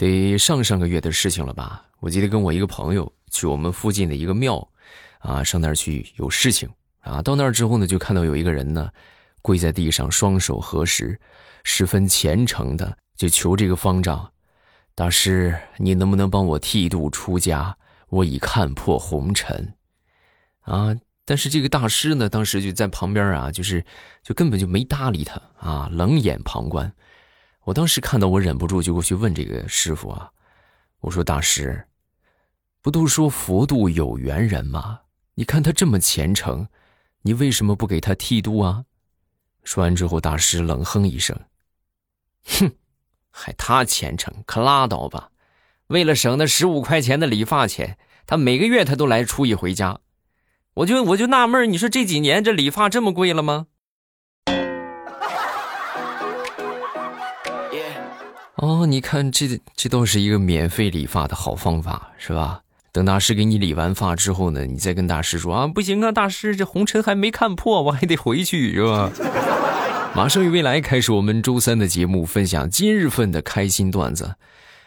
得上上个月的事情了吧？我记得跟我一个朋友去我们附近的一个庙，啊，上那儿去有事情啊。到那儿之后呢，就看到有一个人呢，跪在地上，双手合十，十分虔诚的就求这个方丈大师，你能不能帮我剃度出家？我已看破红尘，啊！但是这个大师呢，当时就在旁边啊，就是就根本就没搭理他啊，冷眼旁观。我当时看到，我忍不住就过去问这个师傅啊，我说：“大师，不都说佛度有缘人吗？你看他这么虔诚，你为什么不给他剃度啊？”说完之后，大师冷哼一声：“哼，还他虔诚，可拉倒吧！为了省那十五块钱的理发钱，他每个月他都来出一回家。我就我就纳闷，你说这几年这理发这么贵了吗？”哦，你看这这倒是一个免费理发的好方法，是吧？等大师给你理完发之后呢，你再跟大师说啊，不行啊，大师这红尘还没看破，我还得回去，是吧？马上与未来开始我们周三的节目，分享今日份的开心段子。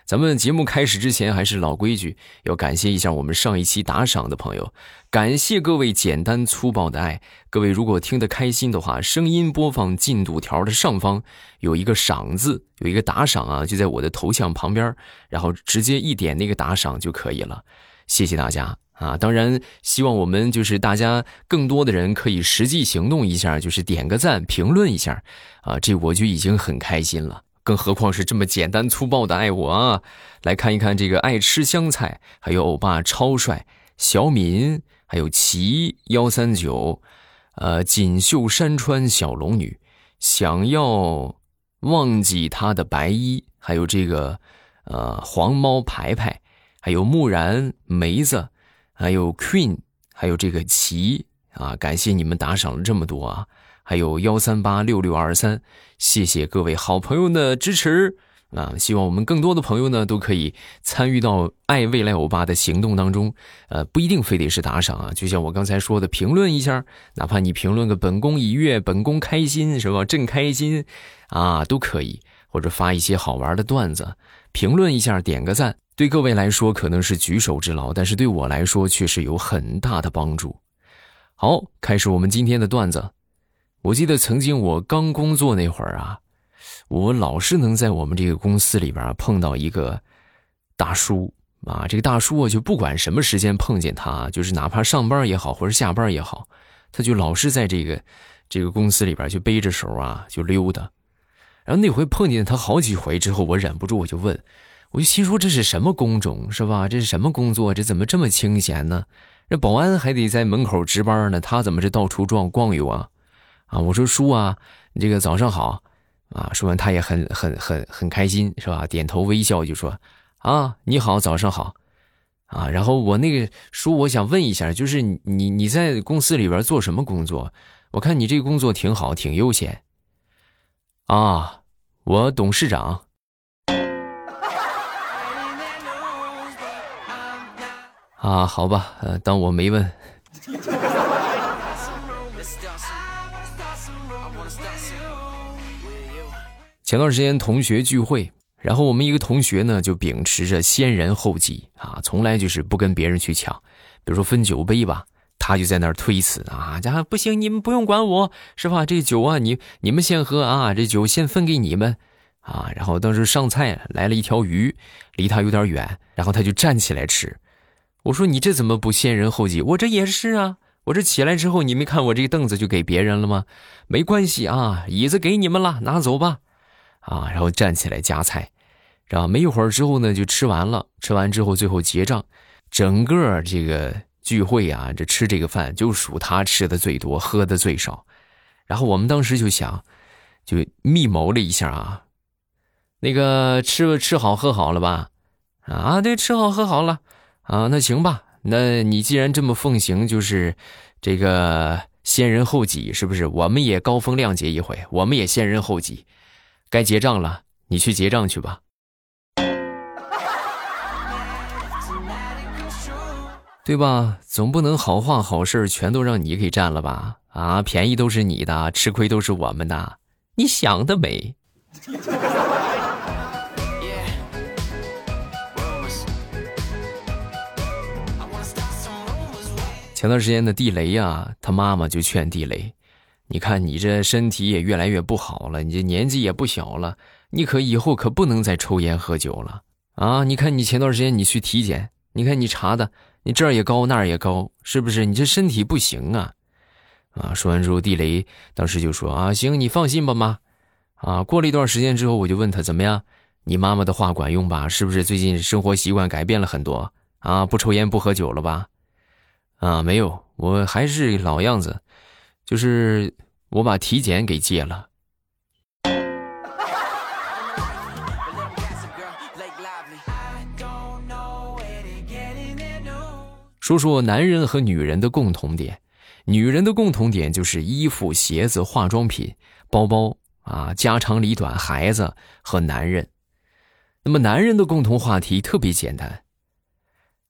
咱们节目开始之前，还是老规矩，要感谢一下我们上一期打赏的朋友，感谢各位简单粗暴的爱。各位如果听得开心的话，声音播放进度条的上方有一个赏字，有一个打赏啊，就在我的头像旁边，然后直接一点那个打赏就可以了。谢谢大家啊！当然，希望我们就是大家更多的人可以实际行动一下，就是点个赞、评论一下啊，这我就已经很开心了。更何况是这么简单粗暴的爱我啊！来看一看这个爱吃香菜，还有欧巴超帅小敏，还有齐幺三九，呃，锦绣山川小龙女，想要忘记他的白衣，还有这个呃黄猫牌牌，还有木然梅子，还有 Queen，还有这个齐啊！感谢你们打赏了这么多啊！还有幺三八六六二三。谢谢各位好朋友的支持啊！希望我们更多的朋友呢都可以参与到爱未来欧巴的行动当中。呃，不一定非得是打赏啊，就像我刚才说的，评论一下，哪怕你评论个“本宫已阅”“本宫开心”是吧？朕开心啊，都可以。或者发一些好玩的段子，评论一下，点个赞，对各位来说可能是举手之劳，但是对我来说却是有很大的帮助。好，开始我们今天的段子。我记得曾经我刚工作那会儿啊，我老是能在我们这个公司里边碰到一个大叔啊。这个大叔啊，就不管什么时间碰见他，就是哪怕上班也好，或者下班也好，他就老是在这个这个公司里边就背着手啊就溜达。然后那回碰见他好几回之后，我忍不住我就问，我就心说这是什么工种是吧？这是什么工作？这怎么这么清闲呢？这保安还得在门口值班呢，他怎么这到处转逛悠啊？啊，我说叔啊，你这个早上好，啊，说完他也很很很很开心，是吧？点头微笑就说，啊，你好，早上好，啊，然后我那个叔，我想问一下，就是你你在公司里边做什么工作？我看你这个工作挺好，挺悠闲。啊，我董事长。啊，好吧，呃，当我没问。前段时间同学聚会，然后我们一个同学呢就秉持着先人后己啊，从来就是不跟别人去抢。比如说分酒杯吧，他就在那儿推辞啊，家不行，你们不用管我，是吧？这酒啊，你你们先喝啊，这酒先分给你们啊。然后当时上菜来了一条鱼，离他有点远，然后他就站起来吃。我说你这怎么不先人后己？我这也是啊，我这起来之后，你没看我这个凳子就给别人了吗？没关系啊，椅子给你们了，拿走吧。啊，然后站起来夹菜，然后没一会儿之后呢，就吃完了。吃完之后，最后结账，整个这个聚会啊，这吃这个饭就属他吃的最多，喝的最少。然后我们当时就想，就密谋了一下啊，那个吃吃好喝好了吧？啊，对，吃好喝好了啊，那行吧。那你既然这么奉行，就是这个先人后己，是不是？我们也高风亮节一回，我们也先人后己。该结账了，你去结账去吧。对吧？总不能好话好事全都让你给占了吧？啊，便宜都是你的，吃亏都是我们的。你想得美！前段时间的地雷呀，他妈妈就劝地雷：“你看你这身体也越来越不好了，你这年纪也不小了，你可以后可不能再抽烟喝酒了啊！你看你前段时间你去体检，你看你查的，你这儿也高那儿也高，是不是？你这身体不行啊！”啊，说完之后，地雷当时就说：“啊，行，你放心吧，妈。”啊，过了一段时间之后，我就问他怎么样，你妈妈的话管用吧？是不是最近生活习惯改变了很多啊？不抽烟不喝酒了吧？啊，没有，我还是老样子，就是我把体检给戒了。说说男人和女人的共同点，女人的共同点就是衣服、鞋子、化妆品、包包啊，家长里短，孩子和男人。那么男人的共同话题特别简单，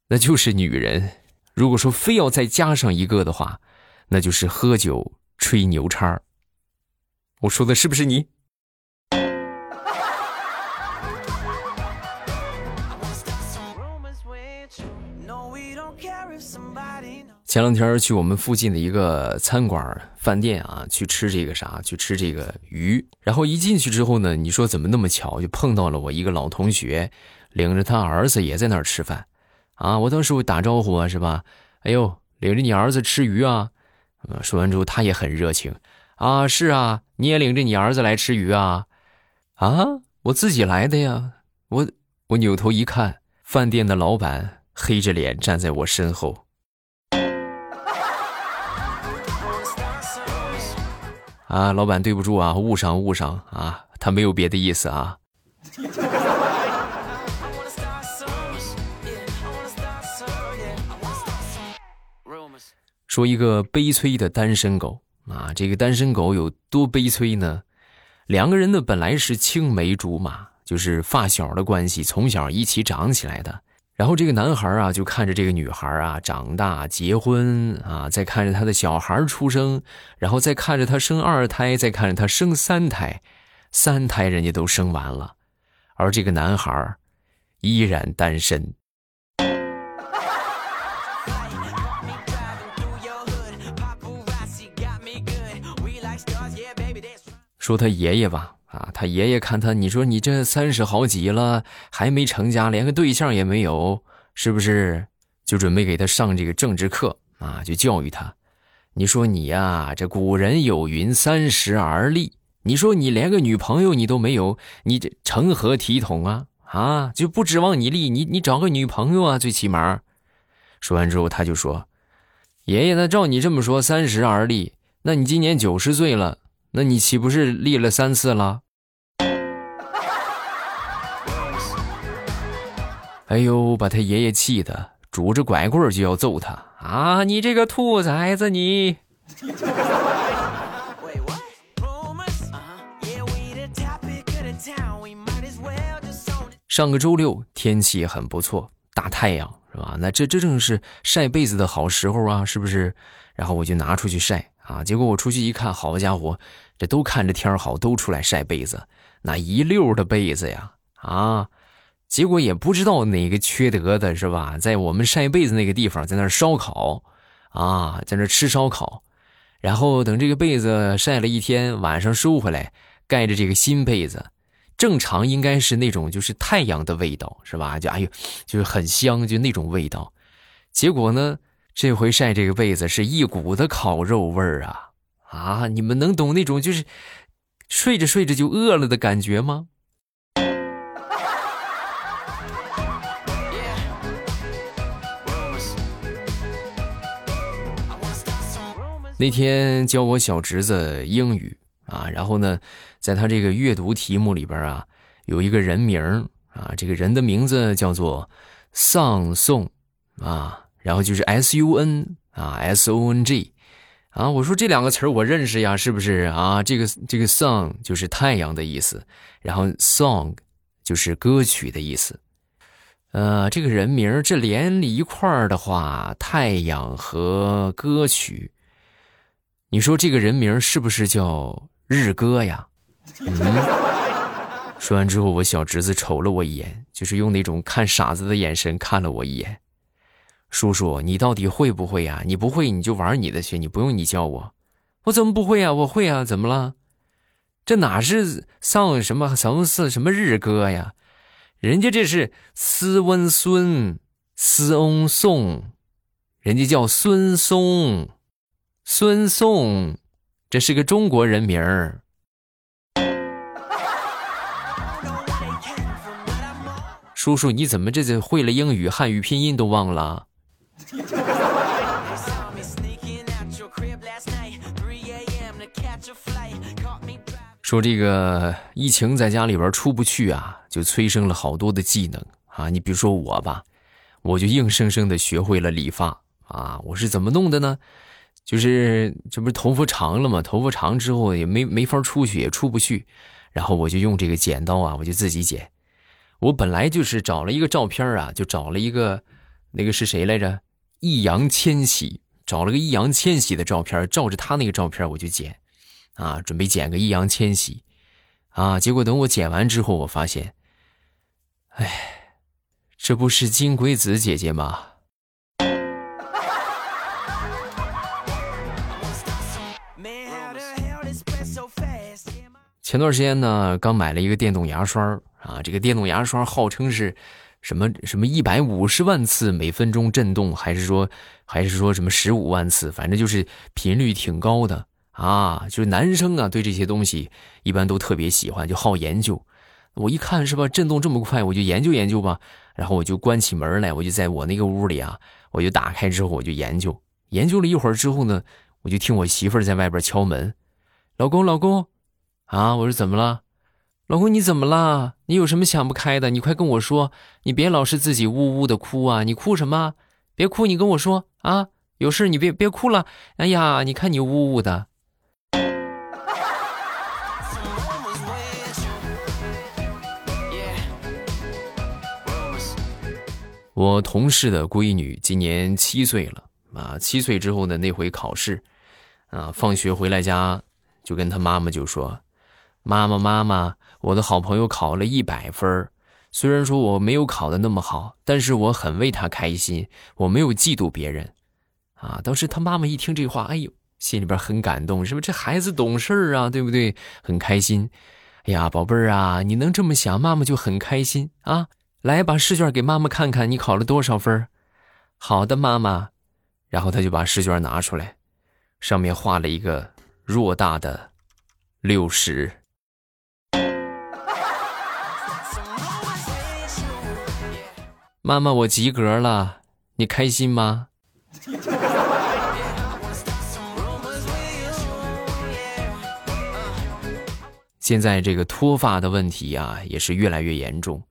那就是女人。如果说非要再加上一个的话，那就是喝酒吹牛叉我说的是不是你？前两天去我们附近的一个餐馆饭店啊，去吃这个啥，去吃这个鱼。然后一进去之后呢，你说怎么那么巧，就碰到了我一个老同学，领着他儿子也在那儿吃饭。啊！我当时我打招呼啊，是吧？哎呦，领着你儿子吃鱼啊！说完之后，他也很热情啊。是啊，你也领着你儿子来吃鱼啊？啊，我自己来的呀。我我扭头一看，饭店的老板黑着脸站在我身后。啊，老板，对不住啊，误伤误伤啊，他没有别的意思啊。说一个悲催的单身狗啊，这个单身狗有多悲催呢？两个人呢本来是青梅竹马，就是发小的关系，从小一起长起来的。然后这个男孩啊，就看着这个女孩啊长大结婚啊，再看着他的小孩出生，然后再看着他生二胎，再看着他生三胎，三胎人家都生完了，而这个男孩依然单身。说他爷爷吧，啊，他爷爷看他，你说你这三十好几了，还没成家，连个对象也没有，是不是？就准备给他上这个政治课啊，就教育他。你说你呀，这古人有云，三十而立。你说你连个女朋友你都没有，你这成何体统啊？啊，就不指望你立，你你找个女朋友啊，最起码。说完之后，他就说：“爷爷，那照你这么说，三十而立，那你今年九十岁了。”那你岂不是立了三次了？哎呦，把他爷爷气的，拄着拐棍就要揍他啊！你这个兔崽子，你！上个周六天气很不错，大太阳是吧？那这这正是晒被子的好时候啊，是不是？然后我就拿出去晒。啊！结果我出去一看，好家伙，这都看着天好，都出来晒被子，那一溜的被子呀！啊！结果也不知道哪个缺德的是吧，在我们晒被子那个地方，在那烧烤，啊，在那吃烧烤，然后等这个被子晒了一天，晚上收回来，盖着这个新被子，正常应该是那种就是太阳的味道，是吧？就哎呦，就是很香，就那种味道。结果呢？这回晒这个被子是一股的烤肉味儿啊啊！你们能懂那种就是睡着睡着就饿了的感觉吗？那天教我小侄子英语啊，然后呢，在他这个阅读题目里边啊，有一个人名啊，这个人的名字叫做丧宋啊。然后就是 S U N 啊，S O N G，啊，我说这两个词儿我认识呀，是不是啊？这个这个 sun 就是太阳的意思，然后 song 就是歌曲的意思。呃，这个人名这连一块儿的话，太阳和歌曲，你说这个人名是不是叫日歌呀？嗯。说完之后，我小侄子瞅了我一眼，就是用那种看傻子的眼神看了我一眼。叔叔，你到底会不会呀？你不会你就玩你的去，你不用你教我。我怎么不会呀？我会啊，怎么了？这哪是上什么什么是什么日歌呀？人家这是斯温孙斯翁宋，人家叫孙松，孙颂，这是个中国人名儿。叔叔，你怎么这这会了英语，汉语拼音都忘了？说这个疫情在家里边出不去啊，就催生了好多的技能啊。你比如说我吧，我就硬生生的学会了理发啊。我是怎么弄的呢？就是这不是头发长了吗？头发长之后也没没法出去，也出不去，然后我就用这个剪刀啊，我就自己剪。我本来就是找了一个照片啊，就找了一个那个是谁来着？易烊千玺，找了个易烊千玺的照片，照着他那个照片我就剪。啊，准备剪个易烊千玺，啊，结果等我剪完之后，我发现，哎，这不是金龟子姐姐吗？前段时间呢，刚买了一个电动牙刷啊，这个电动牙刷号称是什么什么一百五十万次每分钟震动，还是说还是说什么十五万次，反正就是频率挺高的。啊，就是男生啊，对这些东西一般都特别喜欢，就好研究。我一看是吧，震动这么快，我就研究研究吧。然后我就关起门来，我就在我那个屋里啊，我就打开之后我就研究。研究了一会儿之后呢，我就听我媳妇儿在外边敲门：“老公，老公，啊！”我说：“怎么了？老公你怎么了？你有什么想不开的？你快跟我说，你别老是自己呜呜的哭啊！你哭什么？别哭，你跟我说啊！有事你别别哭了。哎呀，你看你呜呜的。”我同事的闺女今年七岁了啊，七岁之后呢，那回考试，啊，放学回来家就跟他妈妈就说：“妈妈妈妈，我的好朋友考了一百分虽然说我没有考的那么好，但是我很为他开心，我没有嫉妒别人。”啊，当时他妈妈一听这话，哎呦，心里边很感动，是不是？这孩子懂事啊，对不对？很开心。哎呀，宝贝儿啊，你能这么想，妈妈就很开心啊。来，把试卷给妈妈看看，你考了多少分？好的，妈妈。然后他就把试卷拿出来，上面画了一个偌大的六十。妈妈，我及格了，你开心吗？现在这个脱发的问题啊，也是越来越严重。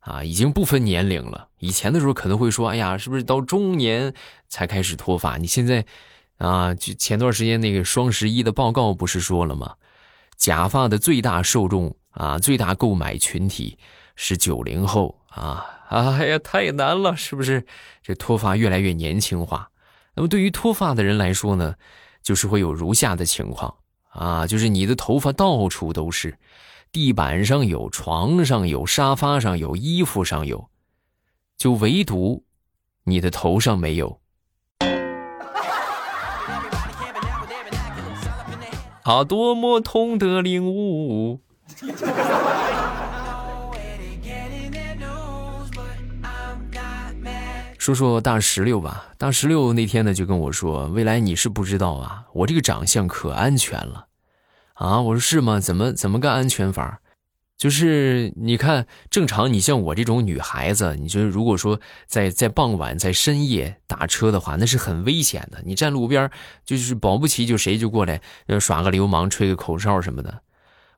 啊，已经不分年龄了。以前的时候可能会说：“哎呀，是不是到中年才开始脱发？”你现在，啊，就前段时间那个双十一的报告不是说了吗？假发的最大受众啊，最大购买群体是九零后啊！哎呀，太难了，是不是？这脱发越来越年轻化。那么对于脱发的人来说呢，就是会有如下的情况啊，就是你的头发到处都是。地板上有，床上有，沙发上有，衣服上有，就唯独你的头上没有。啊，多么痛的领悟！说说大石榴吧，大石榴那天呢就跟我说：“未来你是不知道啊，我这个长相可安全了。”啊，我说是吗？怎么怎么个安全法？就是你看，正常你像我这种女孩子，你说如果说在在傍晚在深夜打车的话，那是很危险的。你站路边，就是保不齐就谁就过来耍个流氓，吹个口哨什么的。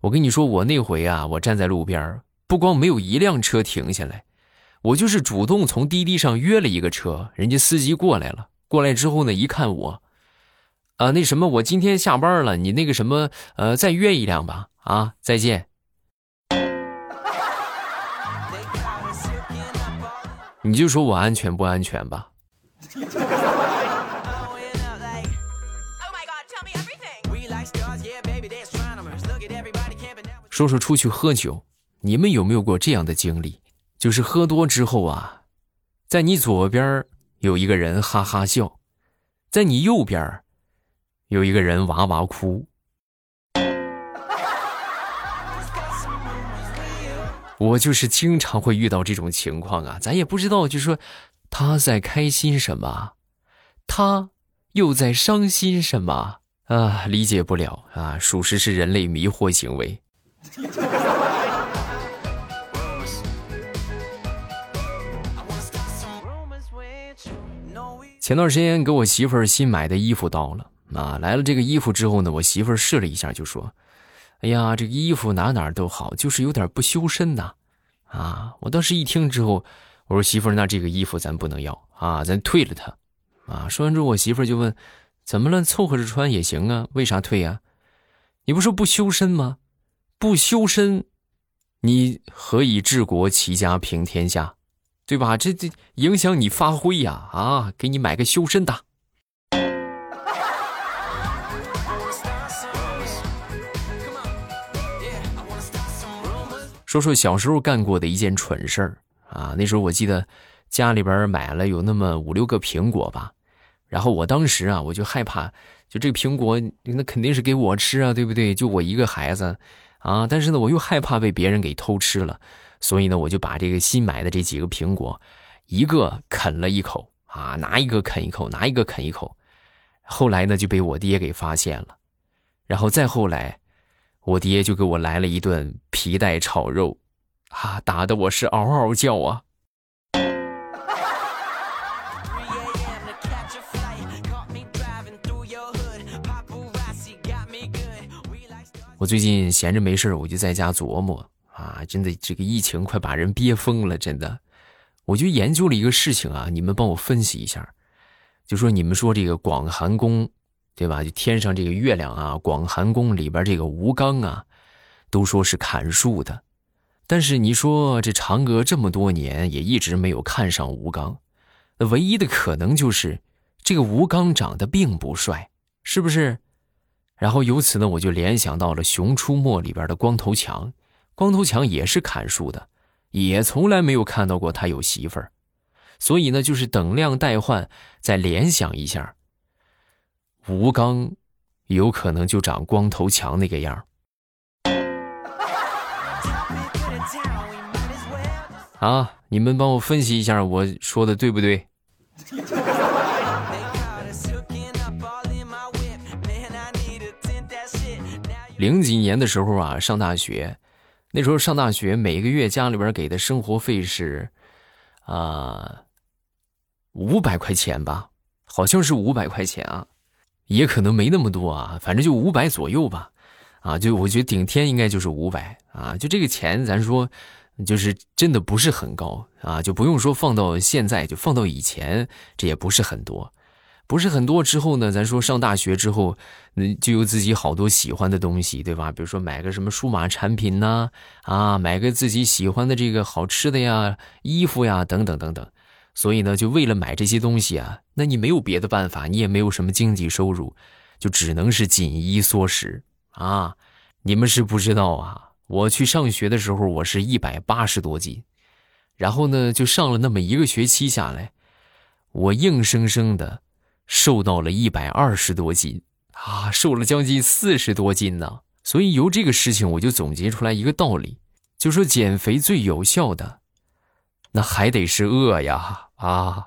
我跟你说，我那回啊，我站在路边，不光没有一辆车停下来，我就是主动从滴滴上约了一个车，人家司机过来了，过来之后呢，一看我。啊，那什么，我今天下班了，你那个什么，呃，再约一辆吧。啊，再见。你就说我安全不安全吧。说说出去喝酒，你们有没有过这样的经历？就是喝多之后啊，在你左边有一个人哈哈笑，在你右边有一个人哇哇哭。我就是经常会遇到这种情况啊，咱也不知道，就说他在开心什么，他又在伤心什么啊？理解不了啊，属实是人类迷惑行为。前段时间给我媳妇儿新买的衣服到了啊，来了这个衣服之后呢，我媳妇儿试了一下就说。哎呀，这个衣服哪哪都好，就是有点不修身呐，啊！我当时一听之后，我说媳妇儿，那这个衣服咱不能要啊，咱退了它，啊！说完之后，我媳妇儿就问，怎么了？凑合着穿也行啊，为啥退呀？你不说不修身吗？不修身，你何以治国齐家平天下？对吧？这这影响你发挥呀！啊，给你买个修身的。说说小时候干过的一件蠢事儿啊！那时候我记得家里边买了有那么五六个苹果吧，然后我当时啊，我就害怕，就这苹果那肯定是给我吃啊，对不对？就我一个孩子啊，但是呢，我又害怕被别人给偷吃了，所以呢，我就把这个新买的这几个苹果，一个啃了一口啊，拿一个啃一口，拿一个啃一口，后来呢就被我爹给发现了，然后再后来。我爹就给我来了一顿皮带炒肉，啊，打得我是嗷嗷叫啊！我最近闲着没事我就在家琢磨啊，真的这个疫情快把人憋疯了，真的，我就研究了一个事情啊，你们帮我分析一下，就说你们说这个广寒宫。对吧？就天上这个月亮啊，广寒宫里边这个吴刚啊，都说是砍树的。但是你说这嫦娥这么多年也一直没有看上吴刚，那唯一的可能就是这个吴刚长得并不帅，是不是？然后由此呢，我就联想到了《熊出没》里边的光头强，光头强也是砍树的，也从来没有看到过他有媳妇儿。所以呢，就是等量代换，再联想一下。吴刚，有可能就长光头强那个样啊！你们帮我分析一下，我说的对不对？零几年的时候啊，上大学，那时候上大学，每个月家里边给的生活费是，啊，五百块钱吧，好像是五百块钱啊。也可能没那么多啊，反正就五百左右吧，啊，就我觉得顶天应该就是五百啊，就这个钱，咱说，就是真的不是很高啊，就不用说放到现在，就放到以前，这也不是很多，不是很多。之后呢，咱说上大学之后，嗯，就有自己好多喜欢的东西，对吧？比如说买个什么数码产品呐，啊，买个自己喜欢的这个好吃的呀，衣服呀，等等等等。所以呢，就为了买这些东西啊，那你没有别的办法，你也没有什么经济收入，就只能是紧衣缩食啊。你们是不知道啊，我去上学的时候，我是一百八十多斤，然后呢，就上了那么一个学期下来，我硬生生的瘦到了一百二十多斤啊，瘦了将近四十多斤呢。所以由这个事情，我就总结出来一个道理，就说减肥最有效的。那还得是饿呀啊！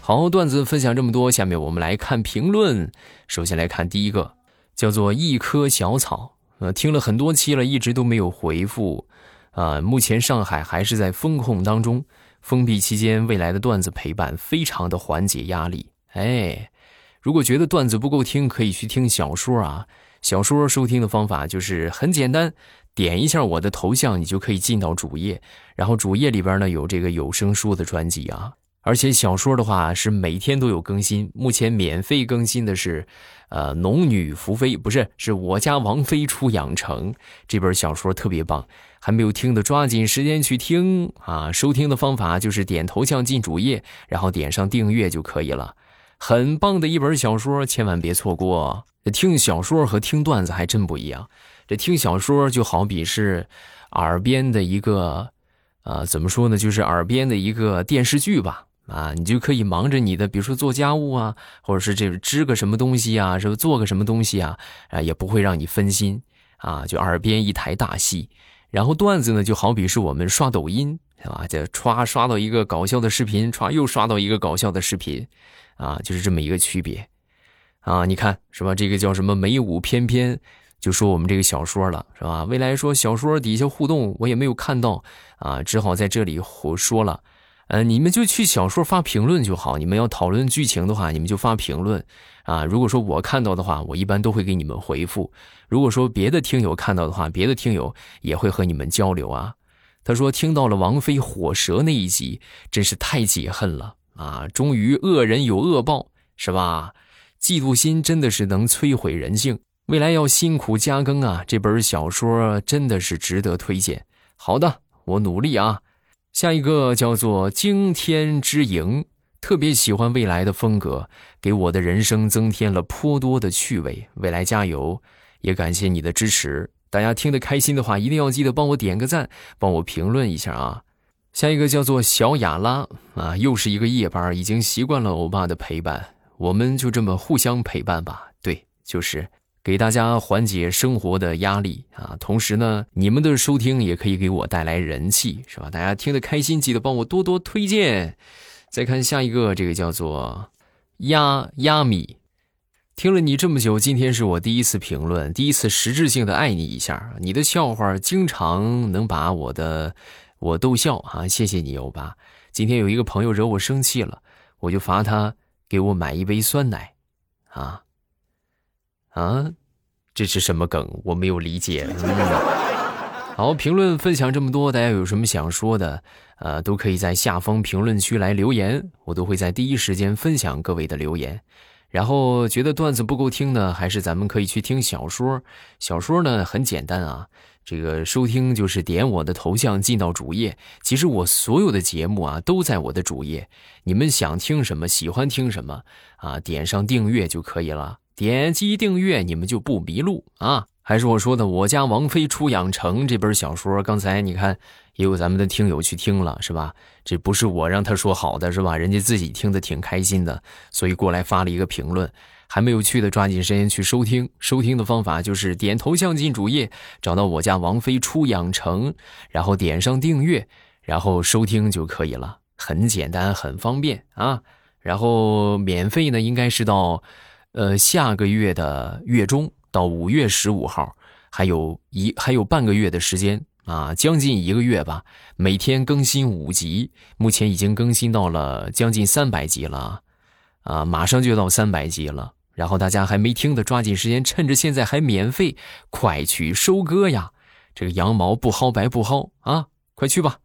好，段子分享这么多，下面我们来看评论。首先来看第一个，叫做一棵小草。呃，听了很多期了，一直都没有回复。啊，目前上海还是在封控当中，封闭期间，未来的段子陪伴，非常的缓解压力。哎。如果觉得段子不够听，可以去听小说啊。小说收听的方法就是很简单，点一下我的头像，你就可以进到主页。然后主页里边呢有这个有声书的专辑啊。而且小说的话是每天都有更新。目前免费更新的是，呃，《农女福妃》不是，是我家王妃出养成这本小说特别棒。还没有听的，抓紧时间去听啊！收听的方法就是点头像进主页，然后点上订阅就可以了。很棒的一本小说，千万别错过。听小说和听段子还真不一样。这听小说就好比是耳边的一个，呃，怎么说呢？就是耳边的一个电视剧吧。啊，你就可以忙着你的，比如说做家务啊，或者是这织个什么东西啊，是不做个什么东西啊？啊，也不会让你分心啊。就耳边一台大戏。然后段子呢，就好比是我们刷抖音，是吧？就刷刷到一个搞笑的视频，刷又刷到一个搞笑的视频，啊，就是这么一个区别。啊，你看是吧？这个叫什么美舞翩翩，就说我们这个小说了，是吧？未来说小说底下互动我也没有看到，啊，只好在这里胡说了。呃，你们就去小说发评论就好。你们要讨论剧情的话，你们就发评论，啊，如果说我看到的话，我一般都会给你们回复。如果说别的听友看到的话，别的听友也会和你们交流啊。他说听到了王菲火蛇那一集，真是太解恨了啊！终于恶人有恶报，是吧？嫉妒心真的是能摧毁人性，未来要辛苦加更啊！这本小说真的是值得推荐。好的，我努力啊。下一个叫做惊天之影，特别喜欢未来的风格，给我的人生增添了颇多的趣味。未来加油，也感谢你的支持。大家听得开心的话，一定要记得帮我点个赞，帮我评论一下啊。下一个叫做小雅拉啊，又是一个夜班，已经习惯了欧巴的陪伴。我们就这么互相陪伴吧，对，就是给大家缓解生活的压力啊。同时呢，你们的收听也可以给我带来人气，是吧？大家听得开心，记得帮我多多推荐。再看下一个，这个叫做压压米，听了你这么久，今天是我第一次评论，第一次实质性的爱你一下。你的笑话经常能把我的我逗笑啊，谢谢你欧巴。今天有一个朋友惹我生气了，我就罚他。给我买一杯酸奶，啊啊，这是什么梗？我没有理解。好，评论分享这么多，大家有什么想说的，呃，都可以在下方评论区来留言，我都会在第一时间分享各位的留言。然后觉得段子不够听呢，还是咱们可以去听小说。小说呢很简单啊。这个收听就是点我的头像进到主页，其实我所有的节目啊都在我的主页，你们想听什么，喜欢听什么啊，点上订阅就可以了。点击订阅，你们就不迷路啊。还是我说的，我家王妃出养成这本小说，刚才你看也有咱们的听友去听了，是吧？这不是我让他说好的，是吧？人家自己听的挺开心的，所以过来发了一个评论。还没有去的，抓紧时间去收听。收听的方法就是点头像进主页，找到我家王妃出养成，然后点上订阅，然后收听就可以了。很简单，很方便啊。然后免费呢，应该是到，呃，下个月的月中，到五月十五号，还有一还有半个月的时间啊，将近一个月吧。每天更新五集，目前已经更新到了将近三百集了，啊，马上就到三百集了。然后大家还没听的，抓紧时间，趁着现在还免费，快去收割呀！这个羊毛不薅白不薅啊，快去吧！